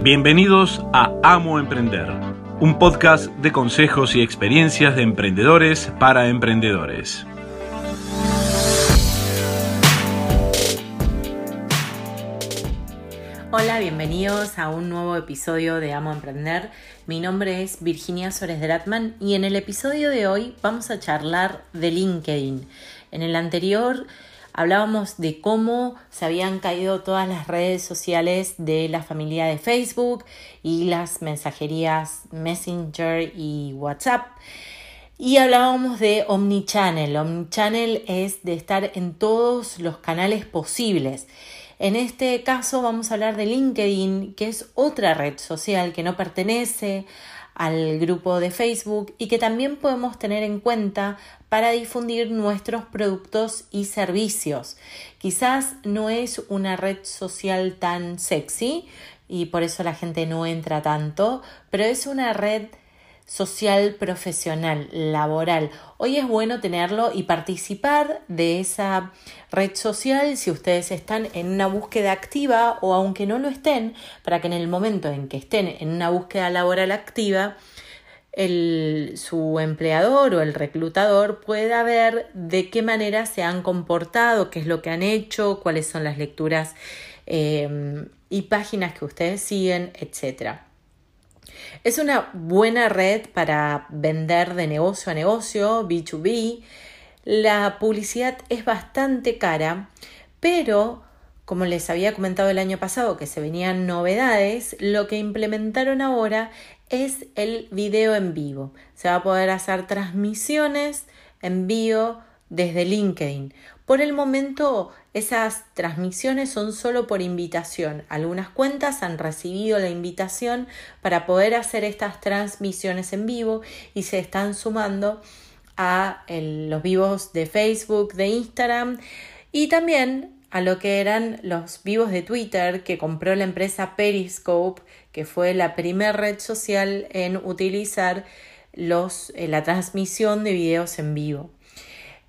Bienvenidos a Amo Emprender, un podcast de consejos y experiencias de emprendedores para emprendedores. Hola, bienvenidos a un nuevo episodio de Amo Emprender. Mi nombre es Virginia Sores Dratman y en el episodio de hoy vamos a charlar de LinkedIn. En el anterior hablábamos de cómo se habían caído todas las redes sociales de la familia de Facebook y las mensajerías Messenger y WhatsApp. Y hablábamos de Omnichannel. Omnichannel es de estar en todos los canales posibles. En este caso vamos a hablar de LinkedIn, que es otra red social que no pertenece al grupo de Facebook y que también podemos tener en cuenta para difundir nuestros productos y servicios. Quizás no es una red social tan sexy y por eso la gente no entra tanto, pero es una red social, profesional, laboral. Hoy es bueno tenerlo y participar de esa red social si ustedes están en una búsqueda activa o aunque no lo estén, para que en el momento en que estén en una búsqueda laboral activa, el, su empleador o el reclutador pueda ver de qué manera se han comportado, qué es lo que han hecho, cuáles son las lecturas eh, y páginas que ustedes siguen, etcétera. Es una buena red para vender de negocio a negocio, B2B. La publicidad es bastante cara, pero como les había comentado el año pasado que se venían novedades, lo que implementaron ahora es el video en vivo. Se va a poder hacer transmisiones en vivo desde LinkedIn. Por el momento, esas transmisiones son solo por invitación. Algunas cuentas han recibido la invitación para poder hacer estas transmisiones en vivo y se están sumando a los vivos de Facebook, de Instagram y también a lo que eran los vivos de Twitter que compró la empresa Periscope, que fue la primera red social en utilizar los, eh, la transmisión de videos en vivo.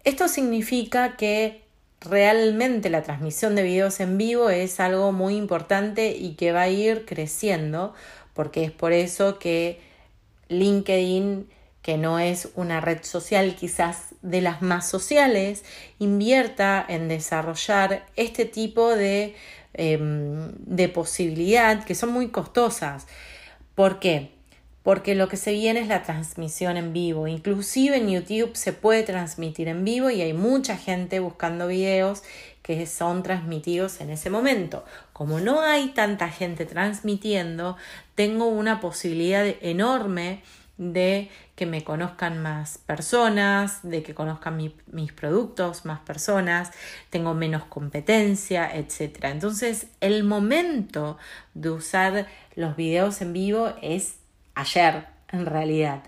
Esto significa que realmente la transmisión de videos en vivo es algo muy importante y que va a ir creciendo, porque es por eso que LinkedIn, que no es una red social quizás de las más sociales, invierta en desarrollar este tipo de, eh, de posibilidad que son muy costosas. ¿Por qué? porque lo que se viene es la transmisión en vivo. Inclusive en YouTube se puede transmitir en vivo y hay mucha gente buscando videos que son transmitidos en ese momento. Como no hay tanta gente transmitiendo, tengo una posibilidad enorme de que me conozcan más personas, de que conozcan mis productos más personas, tengo menos competencia, etc. Entonces, el momento de usar los videos en vivo es ayer en realidad.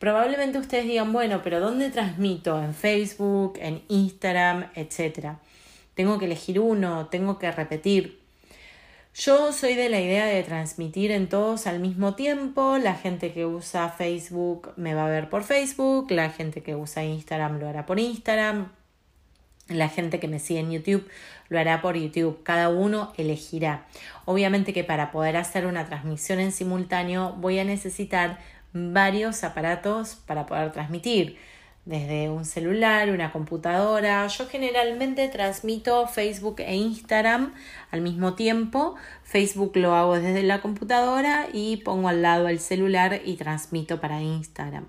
Probablemente ustedes digan, bueno, pero ¿dónde transmito? En Facebook, en Instagram, etcétera. Tengo que elegir uno, tengo que repetir. Yo soy de la idea de transmitir en todos al mismo tiempo. La gente que usa Facebook me va a ver por Facebook, la gente que usa Instagram lo hará por Instagram, la gente que me sigue en YouTube lo hará por YouTube. Cada uno elegirá. Obviamente que para poder hacer una transmisión en simultáneo voy a necesitar varios aparatos para poder transmitir. Desde un celular, una computadora. Yo generalmente transmito Facebook e Instagram al mismo tiempo. Facebook lo hago desde la computadora y pongo al lado el celular y transmito para Instagram.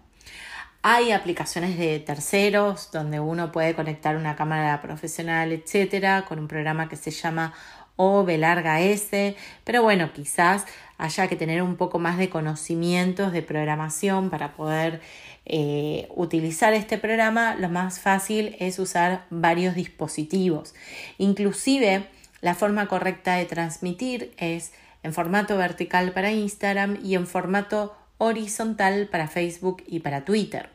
Hay aplicaciones de terceros donde uno puede conectar una cámara profesional, etcétera, con un programa que se llama O larga S, pero bueno, quizás haya que tener un poco más de conocimientos de programación para poder eh, utilizar este programa. Lo más fácil es usar varios dispositivos. Inclusive, la forma correcta de transmitir es en formato vertical para Instagram y en formato horizontal para Facebook y para Twitter.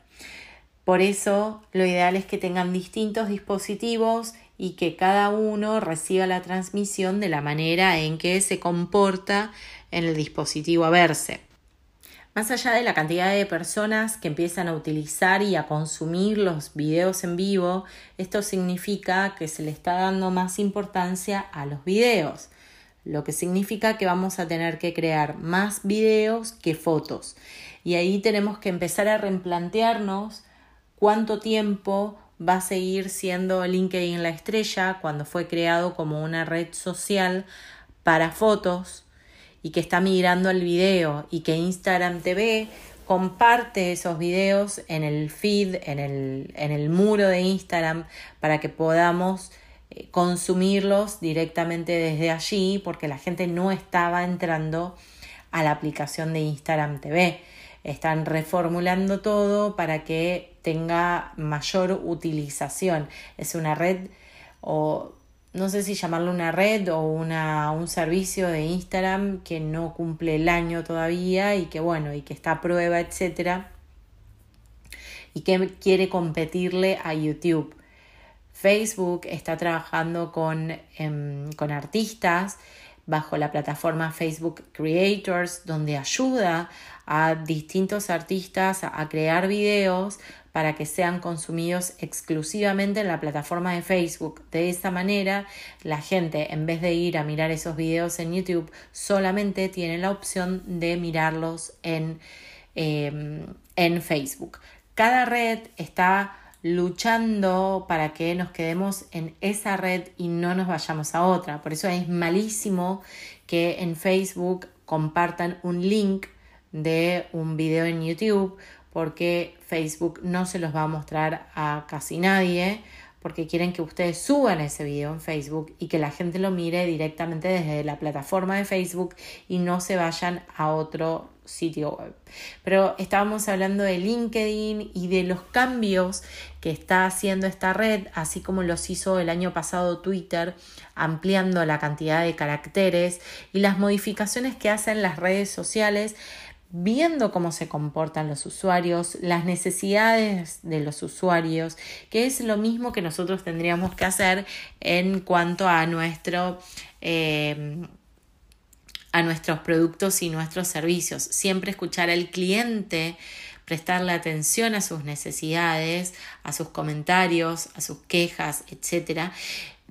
Por eso lo ideal es que tengan distintos dispositivos y que cada uno reciba la transmisión de la manera en que se comporta en el dispositivo a verse. Más allá de la cantidad de personas que empiezan a utilizar y a consumir los videos en vivo, esto significa que se le está dando más importancia a los videos lo que significa que vamos a tener que crear más videos que fotos. Y ahí tenemos que empezar a replantearnos cuánto tiempo va a seguir siendo LinkedIn la estrella cuando fue creado como una red social para fotos y que está migrando al video y que Instagram TV comparte esos videos en el feed, en el, en el muro de Instagram para que podamos eh, consumirlos directamente desde allí porque la gente no estaba entrando a la aplicación de Instagram TV. Están reformulando todo para que tenga mayor utilización. Es una red o no sé si llamarlo una red o una, un servicio de Instagram que no cumple el año todavía y que bueno, y que está a prueba, etcétera, y que quiere competirle a YouTube. Facebook está trabajando con, em, con artistas bajo la plataforma Facebook Creators, donde ayuda a distintos artistas a crear videos para que sean consumidos exclusivamente en la plataforma de Facebook. De esa manera, la gente, en vez de ir a mirar esos videos en YouTube, solamente tiene la opción de mirarlos en, em, en Facebook. Cada red está luchando para que nos quedemos en esa red y no nos vayamos a otra. Por eso es malísimo que en Facebook compartan un link de un video en YouTube porque Facebook no se los va a mostrar a casi nadie porque quieren que ustedes suban ese video en Facebook y que la gente lo mire directamente desde la plataforma de Facebook y no se vayan a otro sitio web. Pero estábamos hablando de LinkedIn y de los cambios que está haciendo esta red, así como los hizo el año pasado Twitter, ampliando la cantidad de caracteres y las modificaciones que hacen las redes sociales viendo cómo se comportan los usuarios, las necesidades de los usuarios, que es lo mismo que nosotros tendríamos que hacer en cuanto a nuestro eh, a nuestros productos y nuestros servicios. Siempre escuchar al cliente, prestarle atención a sus necesidades, a sus comentarios, a sus quejas, etcétera,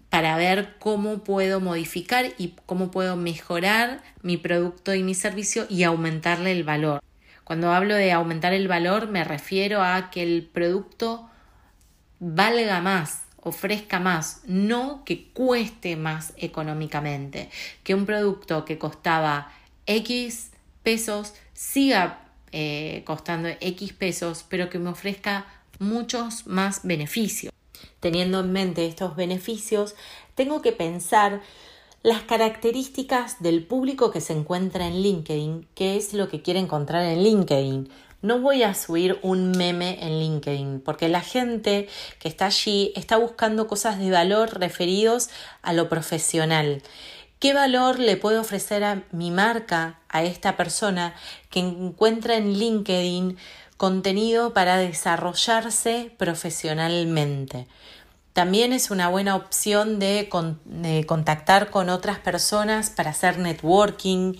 para ver cómo puedo modificar y cómo puedo mejorar mi producto y mi servicio y aumentarle el valor. Cuando hablo de aumentar el valor me refiero a que el producto valga más, ofrezca más, no que cueste más económicamente, que un producto que costaba X pesos siga eh, costando X pesos, pero que me ofrezca muchos más beneficios. Teniendo en mente estos beneficios, tengo que pensar las características del público que se encuentra en LinkedIn, qué es lo que quiere encontrar en LinkedIn. No voy a subir un meme en LinkedIn porque la gente que está allí está buscando cosas de valor referidos a lo profesional. ¿Qué valor le puedo ofrecer a mi marca, a esta persona que encuentra en LinkedIn contenido para desarrollarse profesionalmente? También es una buena opción de, contactar con otras personas para hacer networking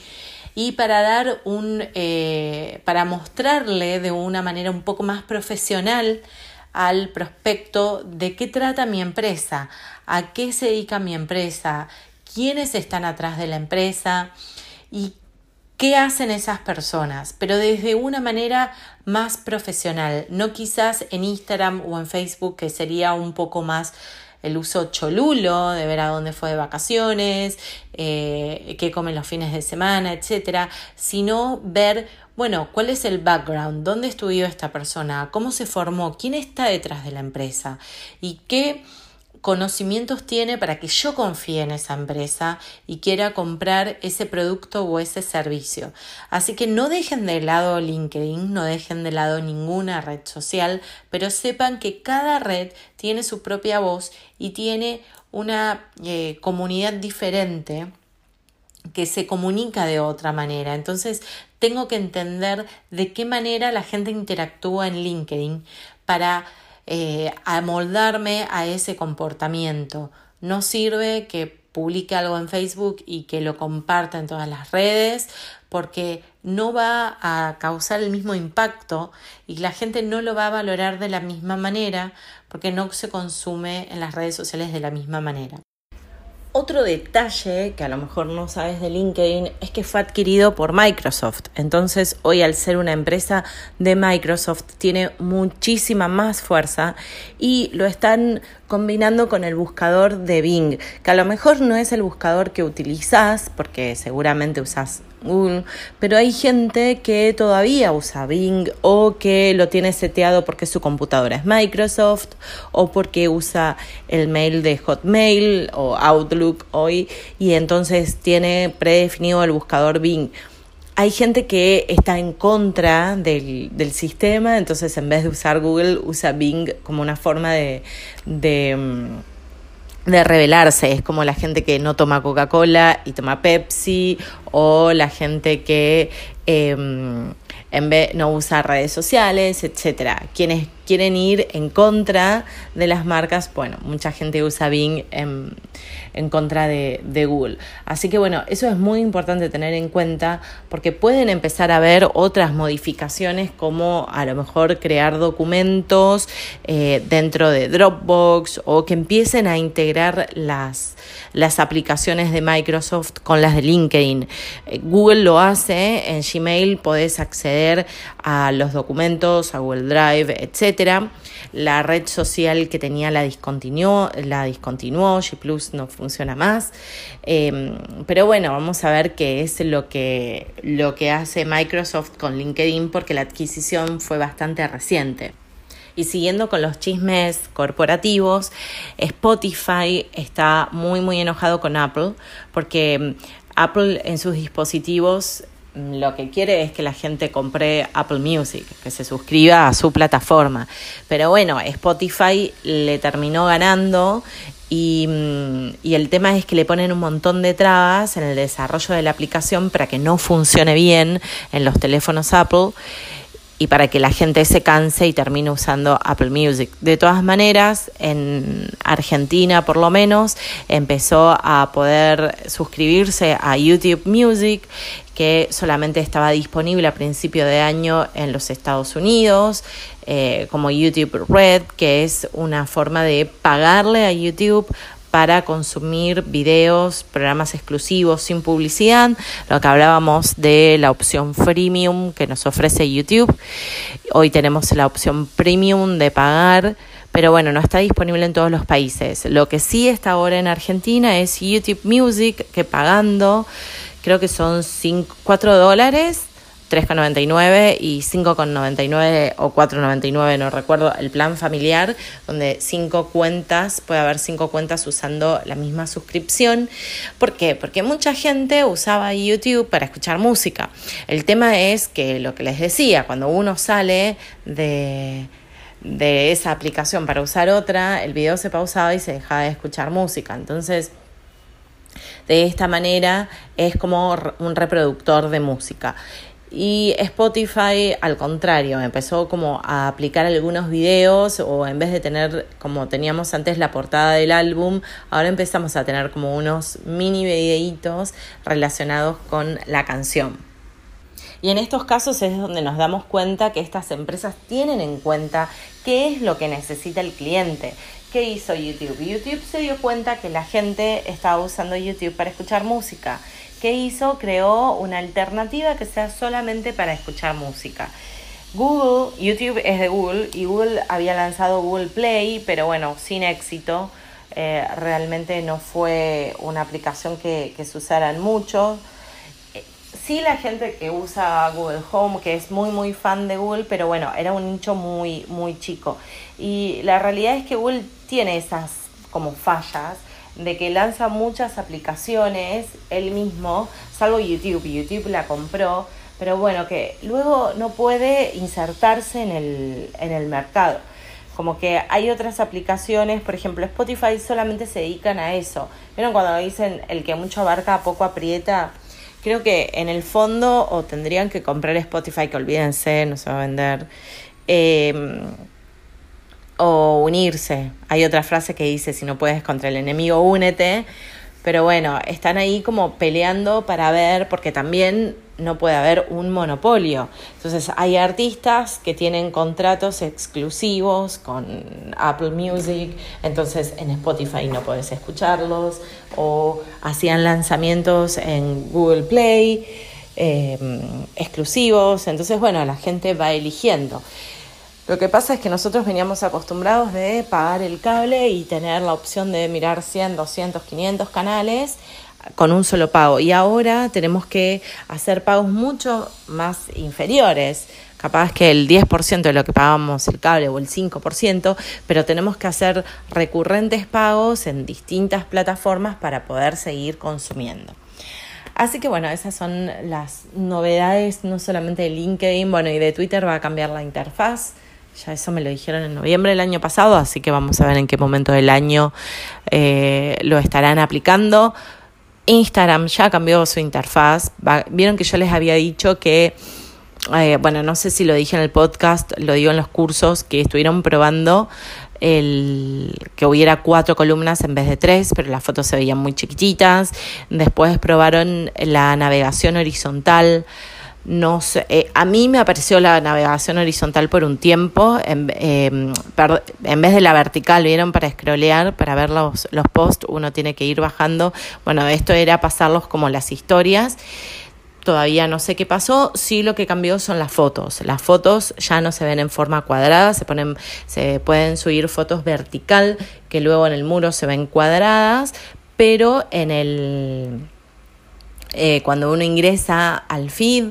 y para dar un eh, para mostrarle de una manera un poco más profesional al prospecto de qué trata mi empresa, a qué se dedica mi empresa, quiénes están atrás de la empresa y qué hacen esas personas, pero desde una manera más profesional, no quizás en Instagram o en Facebook que sería un poco más el uso cholulo, de ver a dónde fue de vacaciones, eh, qué comen los fines de semana, etcétera, sino ver, bueno, cuál es el background, dónde estudió esta persona, cómo se formó, quién está detrás de la empresa y qué conocimientos tiene para que yo confíe en esa empresa y quiera comprar ese producto o ese servicio. Así que no dejen de lado LinkedIn, no dejen de lado ninguna red social, pero sepan que cada red tiene su propia voz y tiene una eh, comunidad diferente que se comunica de otra manera. Entonces, tengo que entender de qué manera la gente interactúa en LinkedIn para eh, amoldarme a ese comportamiento. No sirve que publique algo en Facebook y que lo comparta en todas las redes porque no va a causar el mismo impacto y la gente no lo va a valorar de la misma manera porque no se consume en las redes sociales de la misma manera. Otro detalle que a lo mejor no sabes de LinkedIn es que fue adquirido por Microsoft. Entonces hoy al ser una empresa de Microsoft tiene muchísima más fuerza y lo están combinando con el buscador de Bing, que a lo mejor no es el buscador que utilizas porque seguramente usas Pero hay gente que todavía usa Bing o que lo tiene seteado porque su computadora es Microsoft o porque usa el mail de Hotmail o Outlook hoy y entonces tiene predefinido el buscador Bing. Hay gente que está en contra del, del sistema, entonces en vez de usar Google usa Bing como una forma de, de mm, de revelarse. Es como la gente que no toma Coca-Cola y toma Pepsi, o la gente que em, en vez no usa redes sociales, etcétera. Quienes quieren ir en contra de las marcas, bueno, mucha gente usa Bing en, en contra de, Google. Así que bueno, eso es muy importante tener en cuenta porque pueden empezar a ver otras modificaciones como a lo mejor crear documentos eh, dentro de Dropbox o que empiecen a integrar las, las aplicaciones de Microsoft con las de LinkedIn. Eh, Google lo hace, en Gmail podés acceder a los documentos, a Google Drive, La red social que tenía la discontinuó, la discontinuó, G Plus no funciona más. Em, pero bueno, vamos a ver qué es lo que, lo que hace Microsoft con LinkedIn porque la adquisición fue bastante reciente. Y siguiendo con los chismes corporativos, Spotify está muy muy enojado con Apple porque mm, Apple en sus dispositivos lo que quiere es que la gente compre Apple Music, que se suscriba a su plataforma. Pero bueno, Spotify le terminó ganando y, mm, y, el tema es que le ponen un montón de trabas en el desarrollo de la aplicación para que no funcione bien en los teléfonos Apple y para que la gente se canse y termine usando Apple Music. De todas maneras, en Argentina por lo menos, empezó a poder suscribirse a YouTube Music que solamente estaba disponible a principio de año en los Estados Unidos, eh, como YouTube Red, que es una forma de pagarle a YouTube para consumir videos, programas exclusivos sin publicidad, lo que hablábamos de la opción freemium que nos ofrece YouTube. Hoy tenemos la opción premium de pagar, pero bueno, no está disponible en todos los países. Lo que sí está ahora en Argentina es YouTube Music, que pagando creo que son 4 dólares 3,99 y 5,99 o 4,99, no recuerdo, el plan familiar, donde cinco cuentas, puede haber cinco cuentas usando la misma suscripción. ¿Por qué? Porque mucha gente usaba YouTube para escuchar música. El tema es que lo que les decía, cuando uno sale de de esa aplicación para usar otra, el video se pausaba y se dejaba de escuchar música. Entonces, de esta manera es como un reproductor de música. Y Spotify, al contrario, empezó como a aplicar algunos videos o en vez de tener como teníamos antes la portada del álbum, ahora empezamos a tener como unos mini videitos relacionados con la canción. Y en estos casos es donde nos damos cuenta que estas empresas tienen en cuenta qué es lo que necesita el cliente. ¿Qué hizo YouTube? YouTube se dio cuenta que la gente estaba usando YouTube para escuchar música ¿Qué hizo? Creó una alternativa que sea solamente para escuchar música. Google, YouTube es de Google y Google había lanzado Google Play, pero bueno, sin éxito. Eh, realmente no fue una aplicación que, que se usaran mucho. Eh, sí la gente que usa Google Home, que es muy muy fan de Google, pero bueno, era un nicho muy muy chico. Y la realidad es que Google tiene esas como fallas de que lanza muchas aplicaciones él mismo, salvo YouTube, YouTube la compró, pero bueno, que luego no puede insertarse en el, en el mercado. Como que hay otras aplicaciones, por ejemplo, Spotify solamente se dedican a eso. ¿Vieron cuando dicen el que mucho abarca, poco aprieta? Creo que en el fondo o tendrían que comprar Spotify, que olvídense, no se va a vender. Eh, o unirse. Hay otra frase que dice, si no puedes contra el enemigo, únete. pero bueno, están ahí como peleando para ver, porque también no puede haber un monopolio. Entonces hay artistas que tienen contratos exclusivos con Apple Music, entonces en Spotify no puedes escucharlos, o hacían lanzamientos en Google Play eh, exclusivos, entonces bueno, la gente va eligiendo. Lo que pasa es que nosotros veníamos acostumbrados de pagar el cable y tener la opción de mirar 100, 200, 500 canales con un solo pago. Y ahora tenemos que hacer pagos mucho más inferiores. Capaz que el 10% de lo que pagamos el cable o el 5%, pero tenemos que hacer recurrentes pagos en distintas plataformas para poder seguir consumiendo. Así que bueno, esas son las novedades, no solamente de LinkedIn, bueno, y de Twitter va a cambiar la interfaz. Ya eso me lo dijeron en noviembre del año pasado, así que vamos a ver en qué momento del año eh, lo estarán aplicando. Instagram ya cambió su interfaz. Vieron que yo les había dicho que, eh, bueno, no sé si lo dije en el podcast, lo digo en los cursos, que estuvieron probando el que hubiera cuatro columnas en vez de tres, pero las fotos se veían muy chiquititas. Después probaron la navegación horizontal eh, a mí me apareció la navegación horizontal por un tiempo, en, em, en vez de la vertical, vieron, para scrollear, para ver los, los posts, uno tiene que ir bajando. Bueno, esto era pasarlos como las historias. Todavía no sé qué pasó, sí lo que cambió son las fotos. Las fotos ya no se ven en forma cuadrada, se ponen, se pueden subir fotos vertical que luego en el muro se ven cuadradas, pero en el eh, cuando uno ingresa al feed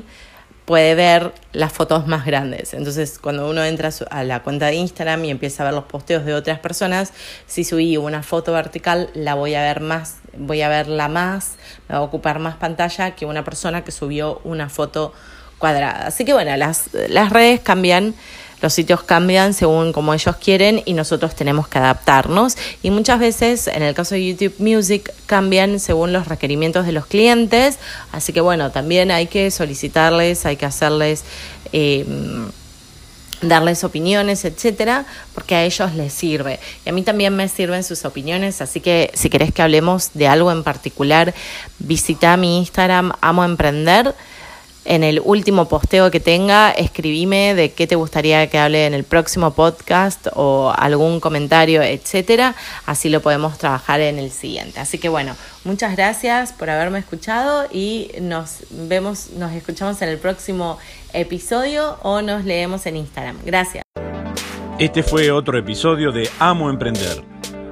puede ver las fotos más grandes. Entonces, cuando uno entra a la cuenta de Instagram y empieza a ver los posteos de otras personas, si subí una foto vertical, la voy a ver más, voy a verla más, me va a ocupar más pantalla que una persona que subió una foto cuadrada. Así que bueno, las, las redes cambian los sitios cambian según como ellos quieren y nosotros tenemos que adaptarnos. Y muchas veces, en el caso de YouTube Music, cambian según los requerimientos de los clientes. Así que bueno, también hay que solicitarles, hay que hacerles... Em, darles opiniones, etcétera, porque a ellos les sirve. Y a mí también me sirven sus opiniones, así que si querés que hablemos de algo en particular, visita mi Instagram Amo Emprender en el último posteo que tenga, escribime de qué te gustaría que hable en el próximo podcast o algún comentario, etcétera. Así lo podemos trabajar en el siguiente. Así que bueno, muchas gracias por haberme escuchado y nos vemos, nos escuchamos en el próximo episodio o nos leemos en Instagram. Gracias. Este fue otro episodio de Amo Emprender.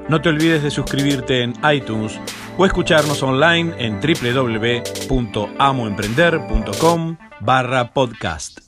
No te olvides de suscribirte en iTunes o escucharnos online en www.amoemprender.com barra podcast.